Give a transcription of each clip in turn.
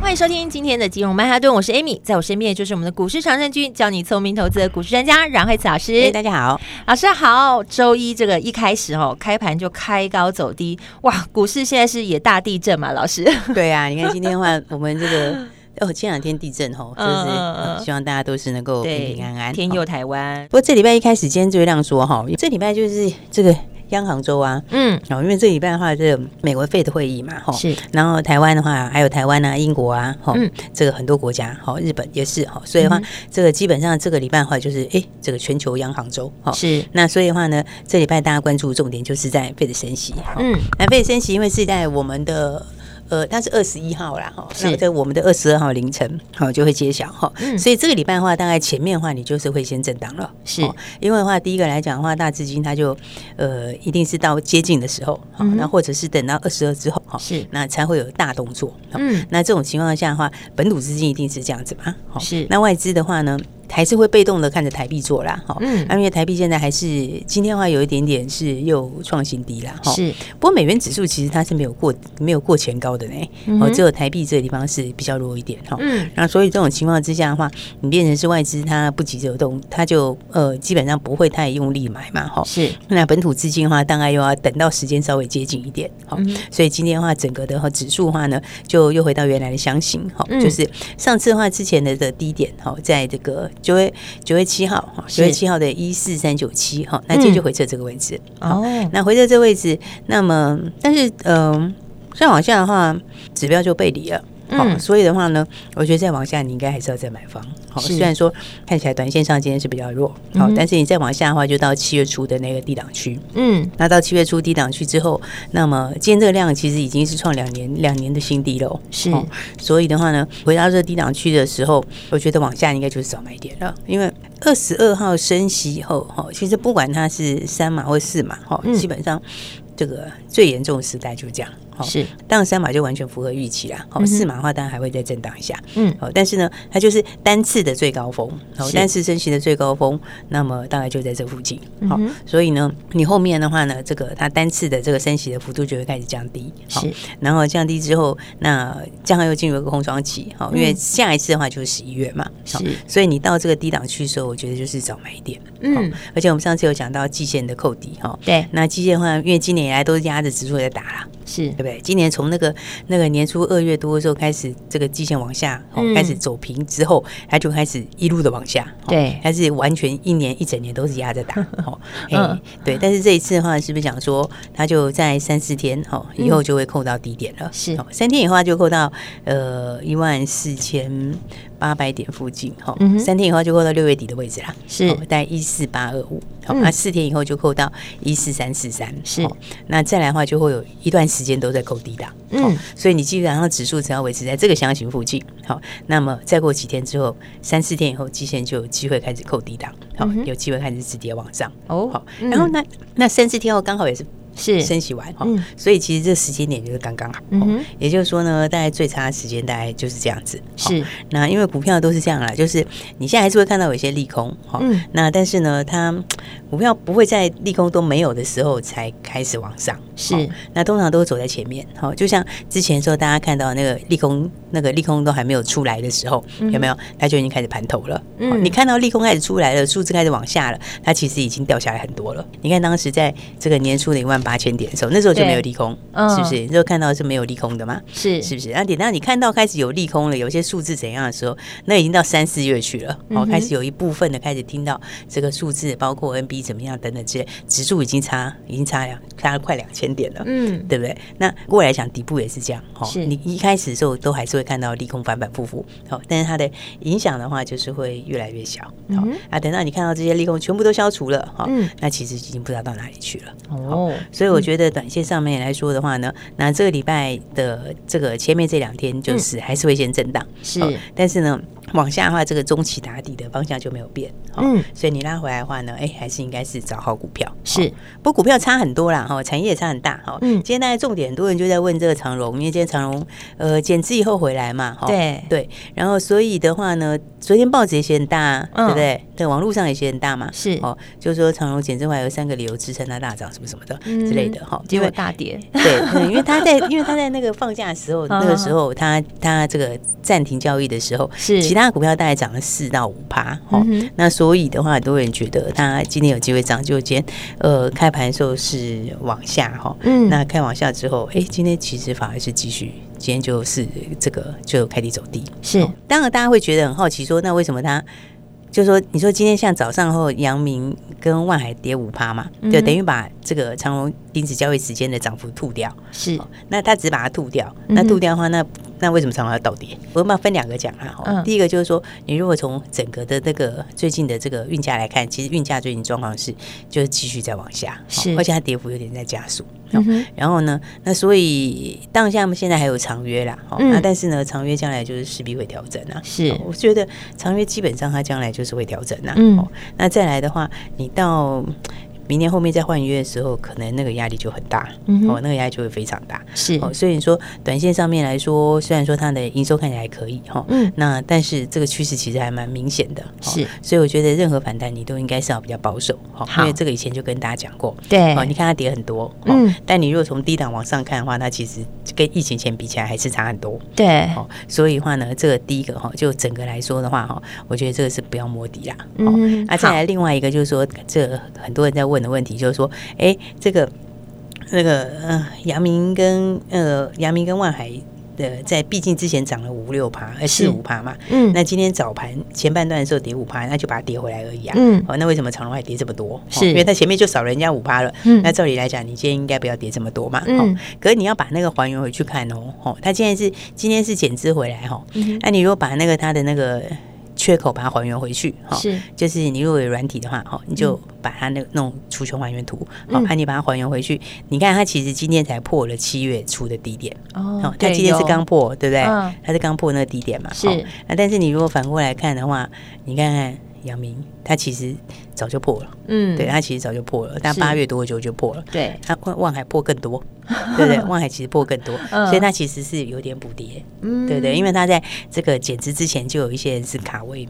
欢迎收听今天的金融曼哈顿，我是 Amy，在我身边的就是我们的股市常胜军，教你聪明投资的股市专家阮慧慈老师。Hey, 大家好，老师好。周一这个一开始哦，开盘就开高走低，哇，股市现在是也大地震嘛，老师？对呀、啊，你看今天的话，我们这个 哦，前两天地震吼，就是、呃、希望大家都是能够平平安安，天佑台湾。不过这礼拜一开始，今天最亮说哈，这礼拜就是这个。央行周啊，嗯，哦，因为这礼拜的话，这个美国 Fed 的会议嘛，哈，是，然后台湾的话，还有台湾啊，英国啊，哈，嗯，这个很多国家，哈，日本也是，哈，所以的话，这个基本上这个礼拜的话，就是，哎，这个全球央行周，哈，是，那所以的话呢，这礼拜大家关注重点就是在 Fed 升息，嗯，那 Fed 升息，因为是在我们的。呃，它是二十一号啦，哈，那在我们的二十二号凌晨，好就会揭晓哈。所以这个礼拜的话，大概前面的话，你就是会先震荡了，是。因为的话，第一个来讲的话，大资金它就呃，一定是到接近的时候，好，那或者是等到二十二之后，哈，是，那才会有大动作。嗯，那这种情况下的话，本土资金一定是这样子嘛，好，是。那外资的话呢？还是会被动的看着台币做啦，哈，嗯，因为台币现在还是今天的话有一点点是又创新低啦，哈，是。不过美元指数其实它是没有过没有过前高的呢，哦、嗯，只有台币这个地方是比较弱一点，哈，嗯。那所以这种情况之下的话，你变成是外资它不急着动，它就呃基本上不会太用力买嘛，哈，是。那本土资金的话，大概又要等到时间稍微接近一点，好，嗯、所以今天的话，整个的和指数的话呢，就又回到原来的箱型，哈，就是上次的话之前的的低点，哈，在这个。九月九月七号哈，九月七号的一四三九七哈，那今天就回撤这个位置哦。那回撤这个位置，那么但是嗯、呃，再往下的话，指标就背离了。好、嗯，所以的话呢，我觉得再往下，你应该还是要再买方。好，虽然说看起来短线上今天是比较弱，好、嗯，但是你再往下的话，就到七月初的那个低档区。嗯，那到七月初低档区之后，那么今天这个量其实已经是创两年两年的新低了。是，所以的话呢，回到这个低档区的时候，我觉得往下应该就是早买点了，因为二十二号升息以后，哈，其实不管它是三码或四码，哈，基本上这个最严重的时代就是这样。是，当然三码就完全符合预期啦。好，四码的话当然还会再震荡一下。嗯，好，但是呢，它就是单次的最高峰，好，单次升息的最高峰，那么大概就在这附近。好，所以呢，你后面的话呢，这个它单次的这个升息的幅度就会开始降低。是，然后降低之后，那将来又进入一个空窗期。好，因为下一次的话就是十一月嘛。是，所以你到这个低档区的时候，我觉得就是早买一点。嗯，而且我们上次有讲到季线的扣底哈。对，那季线的话，因为今年以来都是压着指数在打啦。是对不对？今年从那个那个年初二月多的时候开始，这个季线往下，哦，开始走平之后，它就开始一路的往下。对，它是完全一年一整年都是压着打。哦，嗯，对。但是这一次的话，是不是讲说它就在三四天，哦，以后就会扣到低点了？是，三天以后就扣到呃一万四千八百点附近。哈，三天以后就扣到六月底的位置啦。是，在一四八二五。好，那四天以后就扣到一四三四三。是，那再来的话就会有一段时。间都在扣低档，嗯，所以你基本上指数只要维持在这个箱型附近，好，那么再过几天之后，三四天以后，基线就有机会开始扣低档，好，有机会开始止跌往上，哦，好，然后那那三四天后刚好也是。是升息完哈，所以其实这时间点就是刚刚好。嗯，也就是说呢，大概最差的时间大概就是这样子。是，那因为股票都是这样啦，就是你现在还是会看到有一些利空哈。嗯，那但是呢，它股票不会在利空都没有的时候才开始往上。是，那通常都走在前面。好，就像之前说大家看到那个利空，那个利空都还没有出来的时候，有没有？它就已经开始盘头了。嗯，你看到利空开始出来了，数字开始往下了，它其实已经掉下来很多了。你看当时在这个年初的一万八。千点的时候，那时候就没有利空，是不是？那时候看到是没有利空的嘛？是，是不是？那等到你看到开始有利空了，有些数字怎样的时候，那已经到三四月去了。哦，开始有一部分的开始听到这个数字，包括 NB 怎么样等等之类，指数已经差，已经差两差了快两千点了，嗯，对不对？那过来讲底部也是这样，哈，你一开始的时候都还是会看到利空反反复复，好，但是它的影响的话就是会越来越小，好，啊，等到你看到这些利空全部都消除了，哈，那其实已经不知道到哪里去了，哦。所以我觉得短线上面来说的话呢，那这个礼拜的这个前面这两天就是还是会先震荡，是，但是呢。往下的话，这个中期打底的方向就没有变，嗯，所以你拉回来的话呢，哎，还是应该是找好股票，是，不过股票差很多啦，哈，产业也差很大，哈，嗯，今天大家重点，很多人就在问这个长荣，因为今天长荣呃减资以后回来嘛，哈，对。对，然后所以的话呢，昨天报纸也写很大，对不对？对，网络上也写很大嘛，是，哦，就是说长荣减资后有三个理由支撑它大涨，什么什么的之类的，哈，结果大跌，对，因为他在 因为他在那个放假的时候，那个时候他他这个暂停交易的时候，是。其他股票大概涨了。四到五趴，哦，那所以的话，很多人觉得它今天有机会涨，就今天呃开盘的时候是往下哈，嗯，那开往下之后，哎，今天其实反而是继续，今天就是这个就开低走低，是，当然大家会觉得很好奇，说那为什么它？就说你说今天像早上后，阳明跟万海跌五趴嘛，就等于把这个长荣停止交易时间的涨幅吐掉。是，那他只把它吐掉，那吐掉的话，那那为什么长隆要倒跌？我们要分两个讲啊。嗯。第一个就是说，你如果从整个的这个最近的这个运价来看，其实运价最近状况是就是继续在往下，是，而且它跌幅有点在加速。嗯、然后呢，那所以当然，像我们现在还有长约啦，那、嗯啊、但是呢，长约将来就是势必会调整啊。是，我觉得长约基本上它将来就是会调整啊。嗯，那再来的话，你到。明年后面再换约的时候，可能那个压力就很大，嗯、哦，那个压力就会非常大。是，哦，所以你说短线上面来说，虽然说它的营收看起来还可以，哈、哦，嗯，那但是这个趋势其实还蛮明显的。是、哦，所以我觉得任何反弹你都应该是要比较保守，哈、哦，因为这个以前就跟大家讲过，对，哦，你看它跌很多，哦、嗯，但你如果从低档往上看的话，它其实跟疫情前比起来还是差很多，对，哦，所以的话呢，这个第一个哈、哦，就整个来说的话，哈，我觉得这个是不要摸底啦，哦、嗯，那、啊、再来另外一个就是说，这个、很多人在问的问题就是说。哎，这个那个呃，阳明跟呃，阳明跟万海的，在毕竟之前涨了五六趴，呃四五趴嘛，嗯，那今天早盘前半段的时候跌五趴，那就把它跌回来而已啊，嗯，哦，那为什么长隆还跌这么多？是，因为它前面就少了人家五趴了，嗯，那照理来讲，你今天应该不要跌这么多嘛，嗯，可是你要把那个还原回去看哦，哦，它现在是今天是减资回来哈，嗯，那你如果把那个它的那个。缺口把它还原回去，哈，是，就是你如果有软体的话，哈，你就把它那那种除权还原图，好，那你把它还原回去，你看它其实今天才破了七月初的低点，哦，它今天是刚破，对不对？它是刚破那个低点嘛，是。那但是你如果反过来看的话，你看看。阳明，它其实早就破了，嗯，对，它其实早就破了，但八月多久就破了，对，它万万海破更多，对不对？望海其实破更多，所以它其实是有点补跌，嗯，对不对？因为它在这个减资之前就有一些人是卡位。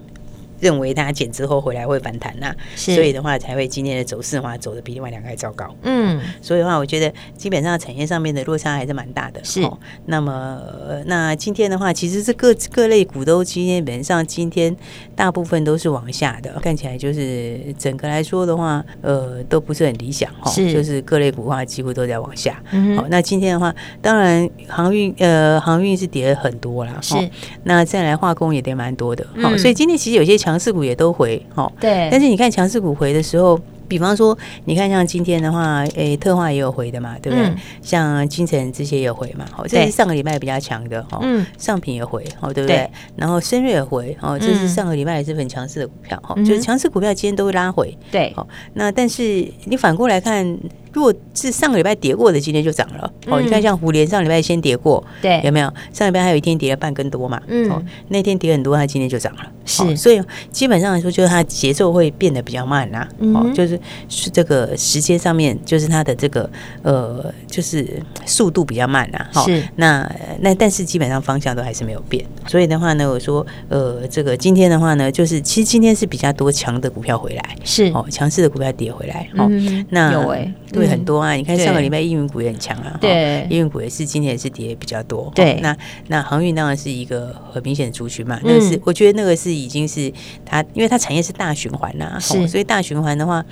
认为它减之后回来会反弹呐、啊，所以的话才会今天的走势的话走的比另外两个还糟糕。嗯，所以的话，我觉得基本上产业上面的落差还是蛮大的。是，哦、那么那今天的话，其实是各各类股都今天本上今天大部分都是往下的，看起来就是整个来说的话，呃，都不是很理想哈。是、哦，就是各类股的话几乎都在往下。嗯，好、哦，那今天的话，当然航运呃航运是跌了很多啦。是、哦，那再来化工也跌蛮多的。好、嗯哦，所以今天其实有些强。强势股也都回，哈，对。但是你看强势股回的时候，比方说，你看像今天的话，诶、欸，特化也有回的嘛，对不对？嗯、像金城这些也有回嘛，好，这是上个礼拜比较强的，哈，嗯，上品也回，哦，对不对？对，然后深瑞也回，哦，这是上个礼拜也是很强势的股票，哈、嗯，就是强势股票今天都会拉回，对，好，那但是你反过来看。如果是上个礼拜跌过的，今天就涨了。哦，你看像胡连上礼拜先跌过，对，有没有？上礼拜还有一天跌了半根多嘛？嗯，哦，那天跌很多，它今天就涨了。是，所以基本上来说，就是它节奏会变得比较慢啦。哦，就是是这个时间上面，就是它的这个呃，就是速度比较慢啦。是，那那但是基本上方向都还是没有变。所以的话呢，我说呃，这个今天的话呢，就是其实今天是比较多强的股票回来，是哦，强势的股票跌回来。哦，那有哎。会很多啊！你看上个礼拜应运股也很强啊，对，应运股也是今天也是跌比较多。对，那那航运当然是一个很明显的族群嘛。那是我觉得那个是已经是它，因为它产业是大循环呐，是，所以大循环的话，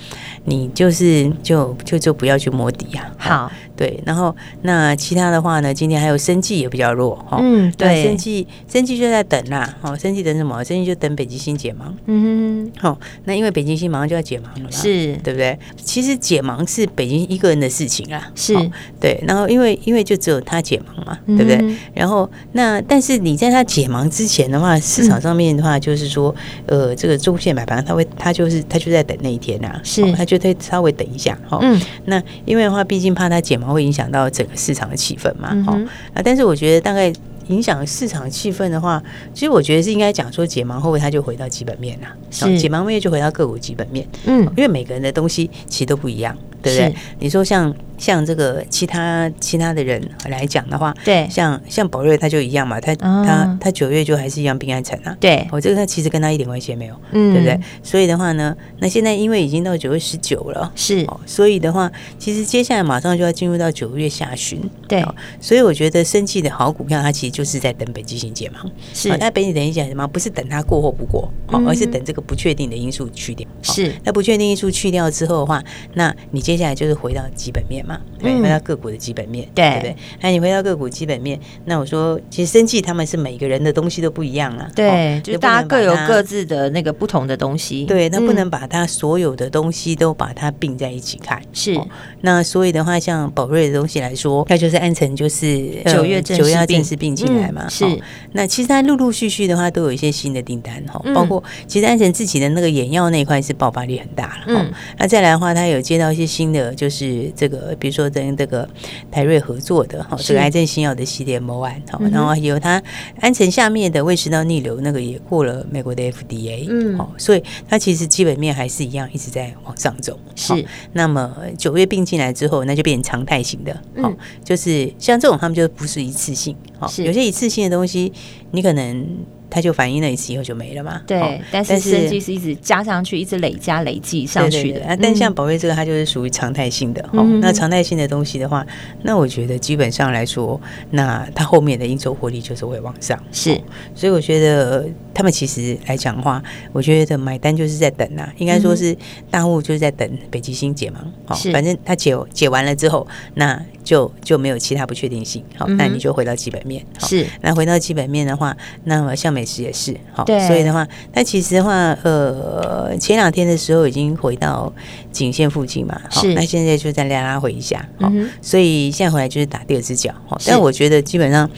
你就是就就就不要去摸底呀。好，对，然后那其他的话呢，今天还有生技也比较弱哈。嗯，对，生技生技就在等啦。哦，生技等什么？生技就等北极星解盲。嗯哼，好，那因为北极星马上就要解盲了嘛，是对不对？其实解盲是北极。一个人的事情啊，是对，然后因为因为就只有他解盲嘛，对不对？然后那但是你在他解盲之前的话，市场上面的话就是说，呃，这个中线买盘他会他就是他就在等那一天啊，是，他就得稍微等一下，哈，嗯，那因为的话，毕竟怕他解盲会影响到整个市场的气氛嘛，哈，啊，但是我觉得大概。影响市场气氛的话，其实我觉得是应该讲说解盲后，它就回到基本面了。是解盲后就回到个股基本面。嗯，因为每个人的东西其实都不一样，对不对？你说像。像这个其他其他的人来讲的话，对，像像宝瑞他就一样嘛，他、嗯、他他九月就还是一样平安产啊，对，我这个他其实跟他一点关系也没有，嗯，对不对？所以的话呢，那现在因为已经到九月十九了，是，所以的话，其实接下来马上就要进入到九月下旬，对，所以我觉得生技的好股票，它其实就是在等北极星解盲，是，那北极等一下什么？不是等它过或不过，哦、嗯，而是等这个不确定的因素去掉，是，那不确定因素去掉之后的话，那你接下来就是回到基本面嘛。对，回到个股的基本面，对不对？那你回到个股基本面，那我说，其实生技他们是每个人的东西都不一样啊。对，就大家各有各自的那个不同的东西。对，那不能把它所有的东西都把它并在一起看。是。那所以的话，像宝瑞的东西来说，那就是安诚，就是九月九月正式并进来嘛。是。那其实它陆陆续续的话，都有一些新的订单哈，包括其实安诚自己的那个眼药那一块是爆发力很大了。嗯。那再来的话，它有接到一些新的，就是这个，比如说。跟这个台瑞合作的哈，这个癌症新药的系列 MO 案，好，然后有它安诚下面的胃食道逆流那个也过了美国的 FDA，嗯，好，所以它其实基本面还是一样，一直在往上走。是，那么九月并进来之后，那就变成常态型的，好，就是像这种他们就不是一次性，好，有些一次性的东西，你可能。它就反应了一次以后就没了嘛？对，但是生技是一直加上去，一直累加累计上去的。但像宝贝这个，它就是属于常态性的。哦，那常态性的东西的话，那我觉得基本上来说，那它后面的营收获利就是会往上。是，所以我觉得他们其实来讲的话，我觉得买单就是在等啊，应该说是大户就是在等北极星解盲。好，反正它解解完了之后，那就就没有其他不确定性。好，那你就回到基本面。是，那回到基本面的话，那么像。美食也是好，所以的话，那其实的话，呃，前两天的时候已经回到颈线附近嘛，好，那现在就再拉拉回一下，好，所以现在回来就是打第二只脚，好，但我觉得基本上。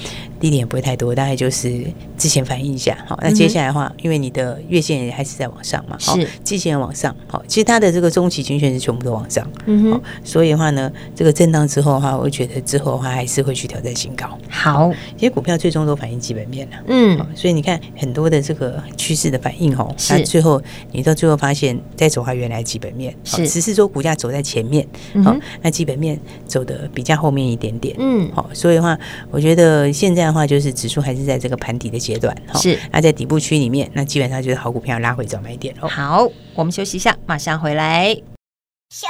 低点也不会太多，大概就是之前反映一下，好，那接下来的话，因为你的月线也还是在往上嘛，是。季线往上，好，其实它的这个中期均线是全部都往上，嗯哼，所以的话呢，这个震荡之后的话，我觉得之后的话还是会去挑战新高。好，其实股票最终都反映基本面了，嗯，所以你看很多的这个趋势的反应哦，它最后你到最后发现再走回原来基本面，是。只是说股价走在前面，好，那基本面走的比较后面一点点，嗯，好，所以的话，我觉得现在。的话就是指数还是在这个盘底的阶段，是那在底部区里面，那基本上就是好股票拉回早买点哦。好，我们休息一下，马上回来。休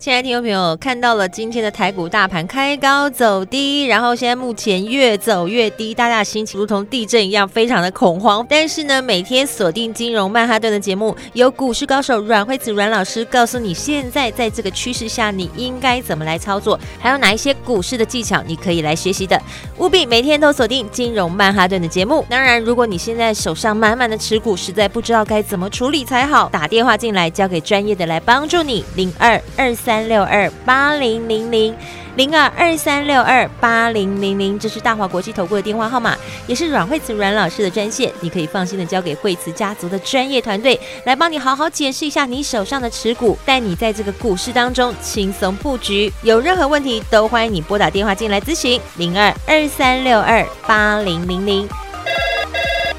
亲爱的听众朋友，看到了今天的台股大盘开高走低，然后现在目前越走越低，大家的心情如同地震一样，非常的恐慌。但是呢，每天锁定金融曼哈顿的节目，有股市高手阮慧子阮老师告诉你，现在在这个趋势下，你应该怎么来操作，还有哪一些股市的技巧你可以来学习的。务必每天都锁定金融曼哈顿的节目。当然，如果你现在手上满满的持股，实在不知道该怎么处理才好，打电话进来，交给专业的来帮助你。零二二三。三六二八零零零零二二三六二八零零零，这是大华国际投顾的电话号码，也是阮慧慈阮老师的专线，你可以放心的交给慧慈家族的专业团队来帮你好好解释一下你手上的持股，带你在这个股市当中轻松布局。有任何问题都欢迎你拨打电话进来咨询零二二三六二八零零零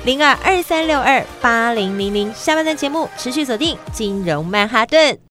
零二二三六二八零零零。下半段节目持续锁定金融曼哈顿。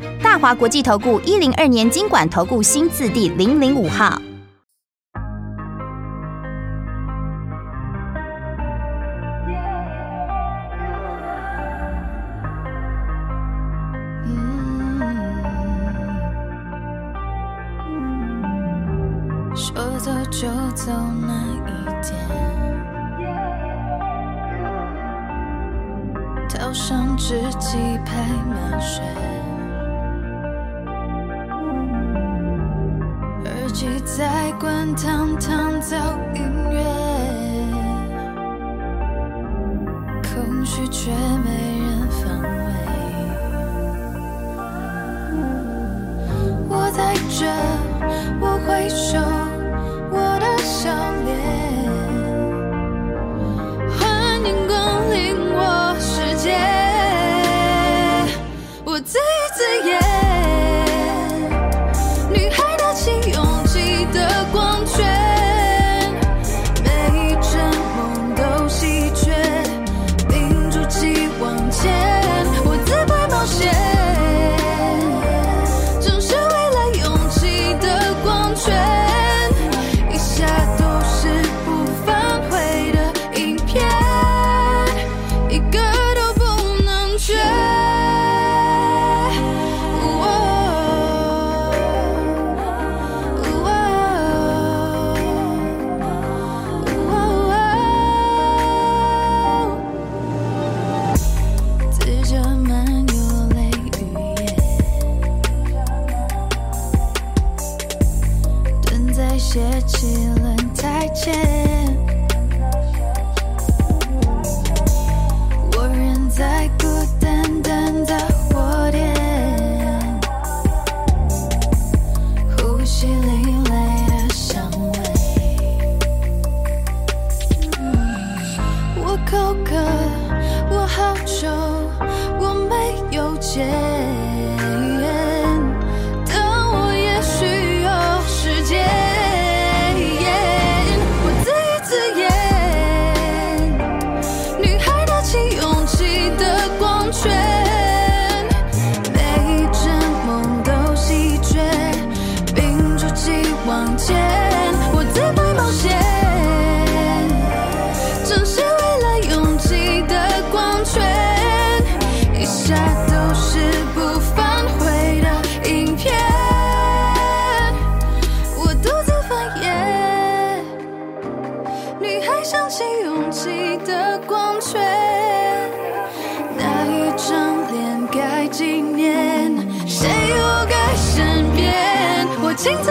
大华国际投顾一零二年经管投顾新字第零零五号。嗯，说走就走那一天，套上纸旗拍马圈。在滚烫烫噪音乐，空虚却没人防卫。我在这，心在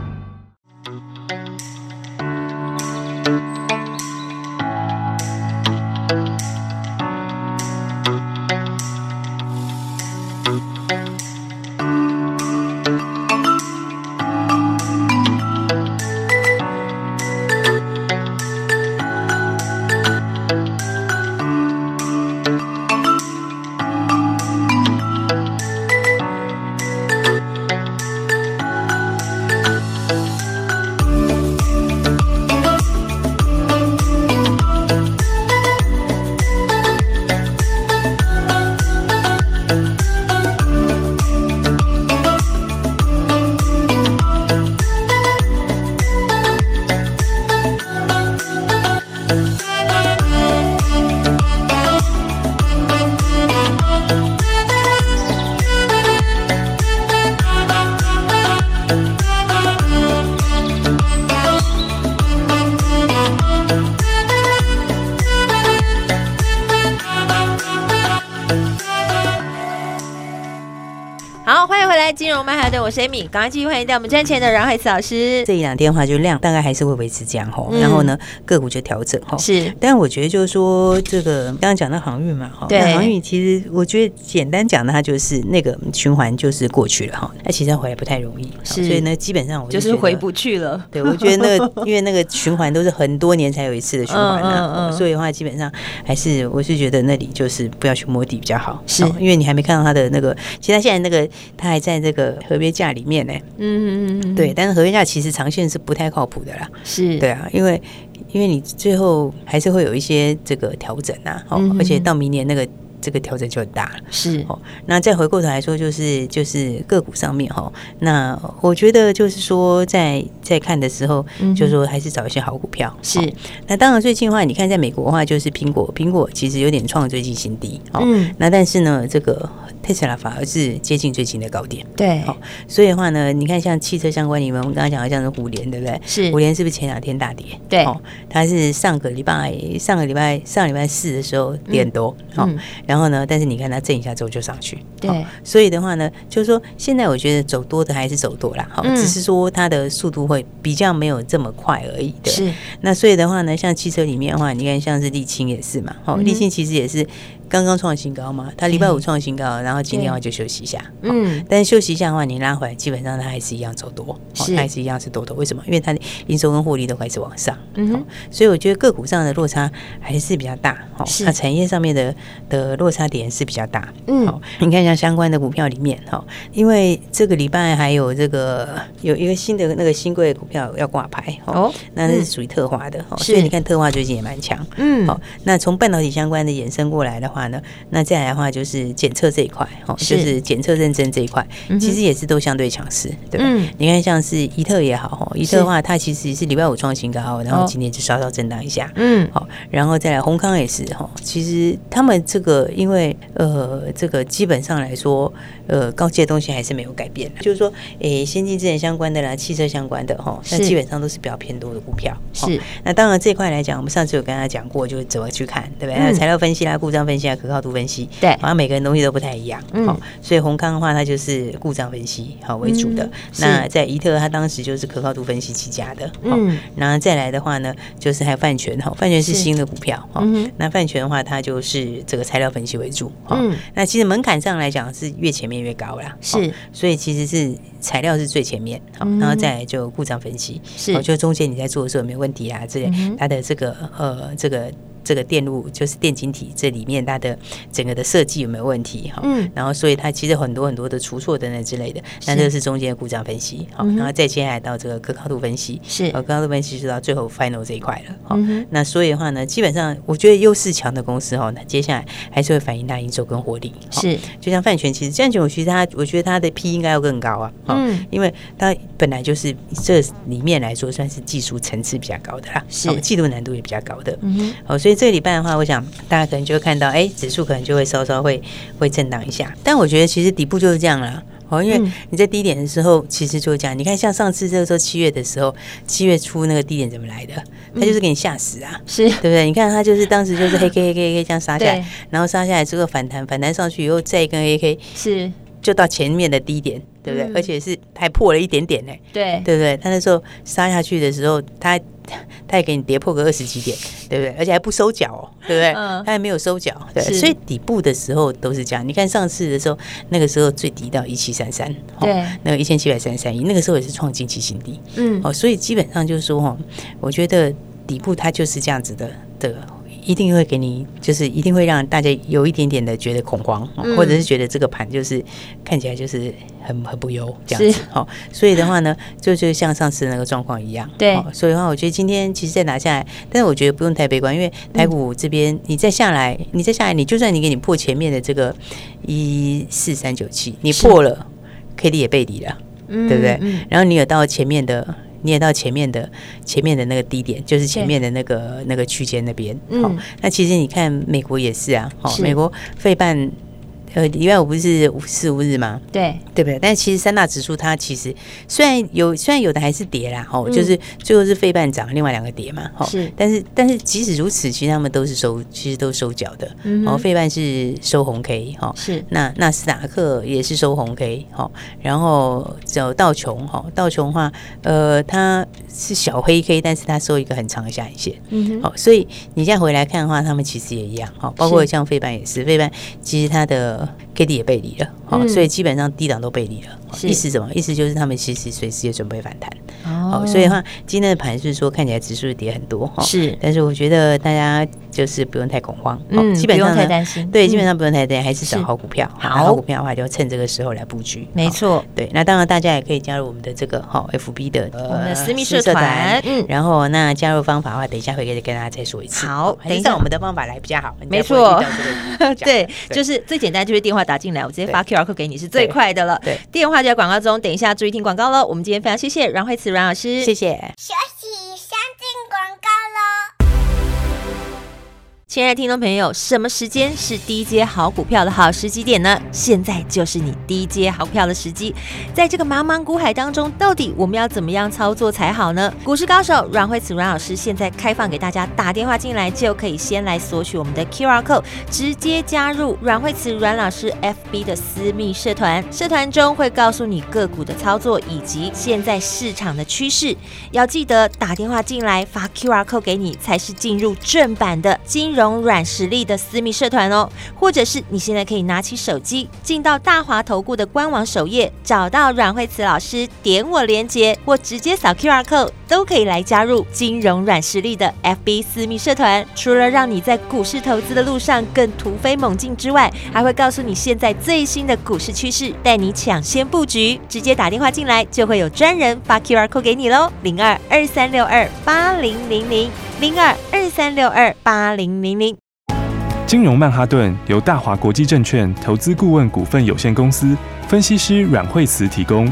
回来，金融曼哈顿，我是 Amy，赶快继续欢迎到我们赚钱的阮海慈老师。这一两天的话，就量大概还是会维持这样哈，嗯、然后呢，个股就调整哈。是，但我觉得就是说，这个刚刚讲到航运嘛哈，对，航运其实我觉得简单讲的，它就是那个循环就是过去了哈，那其实回来不太容易，是，所以呢，基本上我就，就是回不去了。对，我觉得那个 因为那个循环都是很多年才有一次的循环啊，嗯嗯嗯、所以的话基本上还是我是觉得那里就是不要去摸底比较好，是因为你还没看到它的那个，其实它现在那个它还在这个。合约价里面呢，嗯嗯嗯，对，但是合约价其实长线是不太靠谱的啦，是。对啊，因为因为你最后还是会有一些这个调整啊，哦，而且到明年那个这个调整就很大了，是。哦。那再回过头来说，就是就是个股上面哈，那我觉得就是说在在看的时候，就是说还是找一些好股票，是。那当然最近的话，你看在美国的话，就是苹果，苹果其实有点创最近新低，嗯，那但是呢，这个。特斯拉反而是接近最近的高点，对，哦，所以的话呢，你看像汽车相关，你们我们刚刚讲的像是五联，对不对？是。五联是不是前两天大跌？对，哦，它是上个礼拜上个礼拜上礼拜四的时候跌多，好，然后呢，但是你看它震一下之后就上去，对，所以的话呢，就是说现在我觉得走多的还是走多啦，好，只是说它的速度会比较没有这么快而已，对，是。那所以的话呢，像汽车里面的话，你看像是沥青也是嘛，好，沥青其实也是。刚刚创新高嘛，他礼拜五创新高，然后今天的话就休息一下。嗯，但是休息一下的话，你拉回来，基本上它还是一样走多，它还是一样是多头。为什么？因为它的营收跟获利都开始往上。嗯，所以我觉得个股上的落差还是比较大。好，那产业上面的的落差点是比较大。嗯，好，你看像相关的股票里面，哈，因为这个礼拜还有这个有一个新的那个新贵股票要挂牌。哦，那是属于特化的。所以你看特化最近也蛮强。嗯，好，那从半导体相关的衍生过来的话。那再来的话就是检测这一块，哦，就是检测认证这一块，其实也是都相对强势，对吧？你看像是伊特也好，哈，伊特的话，它其实是礼拜五创新高，然后今天就稍稍震荡一下，嗯，好，然后再来宏康也是，哈，其实他们这个因为呃，这个基本上来说，呃，高阶的东西还是没有改变，就是说，诶，先进制程相关的啦，汽车相关的，哈，那基本上都是比较偏多的股票，是。那当然这一块来讲，我们上次有跟大家讲过，就是怎么去看，对不对？那材料分析啦，故障分析啊。可靠度分析，对，好像每个人东西都不太一样，嗯，所以宏康的话，它就是故障分析好为主的。那在怡特，它当时就是可靠度分析起家的，嗯，然后再来的话呢，就是还有泛全哈，泛全是新的股票，哈，那泛全的话，它就是这个材料分析为主，嗯，那其实门槛上来讲是越前面越高啦，是，所以其实是材料是最前面，好，然后再来就故障分析，是，就中间你在做的时候有没有问题啊，这它的这个呃这个。这个电路就是电晶体，这里面它的整个的设计有没有问题？哈，嗯，然后所以它其实很多很多的出错等等之类的，那这是中间的故障分析，好，然后再接下来到这个可靠度分析，是，可靠度分析就到最后 final 这一块了，好，那所以的话呢，基本上我觉得优势强的公司哈，那接下来还是会反映大营收跟活力，是，就像范全，其实这样讲，我其实它，我觉得它的 P 应该要更高啊，嗯，因为它本来就是这里面来说算是技术层次比较高的啦，是，技术难度也比较高的，嗯，好，所以。这个礼拜的话，我想大家可能就会看到，哎，指数可能就会稍稍会会震荡一下。但我觉得其实底部就是这样了，哦，因为你在低点的时候，其实就是这样。你看，像上次这个时候七月的时候，七月初那个低点怎么来的？它就是给你吓死啊，是对不对？你看它就是当时就是黑 K 黑 K 黑 K 这样杀下来，然后杀下来之后反弹，反弹上去以后再一根黑 K，是就到前面的低点，对不对？而且是还破了一点点呢，对对不对？他那时候杀下去的时候，他他也给你跌破个二十几点，对不对？而且还不收脚哦，对不对？他还没有收脚，对。所以底部的时候都是这样。你看上次的时候，那个时候最低到一七三三，对，那个一千七百三十三亿，那个时候也是创近期新低，嗯，哦，所以基本上就是说，哈，我觉得底部它就是这样子的的。一定会给你，就是一定会让大家有一点点的觉得恐慌，嗯、或者是觉得这个盘就是看起来就是很很不优这样子。好是，所以的话呢，就就像上次那个状况一样。对，所以的话，我觉得今天其实再拿下来，但是我觉得不用太悲观，因为台股这边你再下来，你再下来，你就算你给你破前面的这个一四三九七，你破了，K D 也背离了，嗯、对不对？然后你有到前面的。你也到前面的前面的那个低点，就是前面的那个那个区间那边。好、嗯，那其实你看美国也是啊，好是，美国费半呃，礼拜五不是五四五日吗？对，对不对？但其实三大指数它其实虽然有，虽然有的还是跌啦，哦，就是最后是费半涨，另外两个跌嘛，哈。是，但是但是即使如此，其实他们都是收，其实都收脚的。然后费半是收红 K，哈，是。那纳斯达克也是收红 K，哈。然后走道琼，哈，道琼的话，呃，它是小黑 K，但是它收一个很长的下影线。嗯哼。好，所以你现在回来看的话，他们其实也一样，哈，包括像费半也是，费半其实它的。的 K D 也背离了，好、嗯，所以基本上低档都背离了。意思什么？意思就是他们其实随时也准备反弹。哦，所以的话，今天的盘是说看起来指数跌很多哈，是，但是我觉得大家就是不用太恐慌，嗯，基本上不用太担心，对，基本上不用太担心，还是找好股票，好，股票的话就趁这个时候来布局，没错，对，那当然大家也可以加入我们的这个哈 F B 的我们的私密社团，嗯，然后那加入方法的话，等一下会跟跟大家再说一次，好，等一下。我们的方法来比较好，没错，对，就是最简单，就是电话打进来，我直接发 Q R code 给你是最快的了，对，电话就在广告中，等一下注意听广告喽。我们今天非常谢谢阮慧慈阮老师，谢谢。休息，亲爱的听众朋友，什么时间是低阶好股票的好时机点呢？现在就是你低阶好票的时机。在这个茫茫股海当中，到底我们要怎么样操作才好呢？股市高手阮慧慈阮老师现在开放给大家打电话进来，就可以先来索取我们的 QR code，直接加入阮慧慈阮老师 FB 的私密社团。社团中会告诉你个股的操作以及现在市场的趋势。要记得打电话进来发 QR code 给你，才是进入正版的金融。软实力的私密社团哦，或者是你现在可以拿起手机进到大华投顾的官网首页，找到阮慧慈老师，点我连接或直接扫 QR code，都可以来加入金融软实力的 FB 私密社团。除了让你在股市投资的路上更突飞猛进之外，还会告诉你现在最新的股市趋势，带你抢先布局。直接打电话进来，就会有专人发 QR code 给你喽，零二二三六二八零零零。零二二三六二八零零零，金融曼哈顿由大华国际证券投资顾问股份有限公司分析师阮慧慈提供。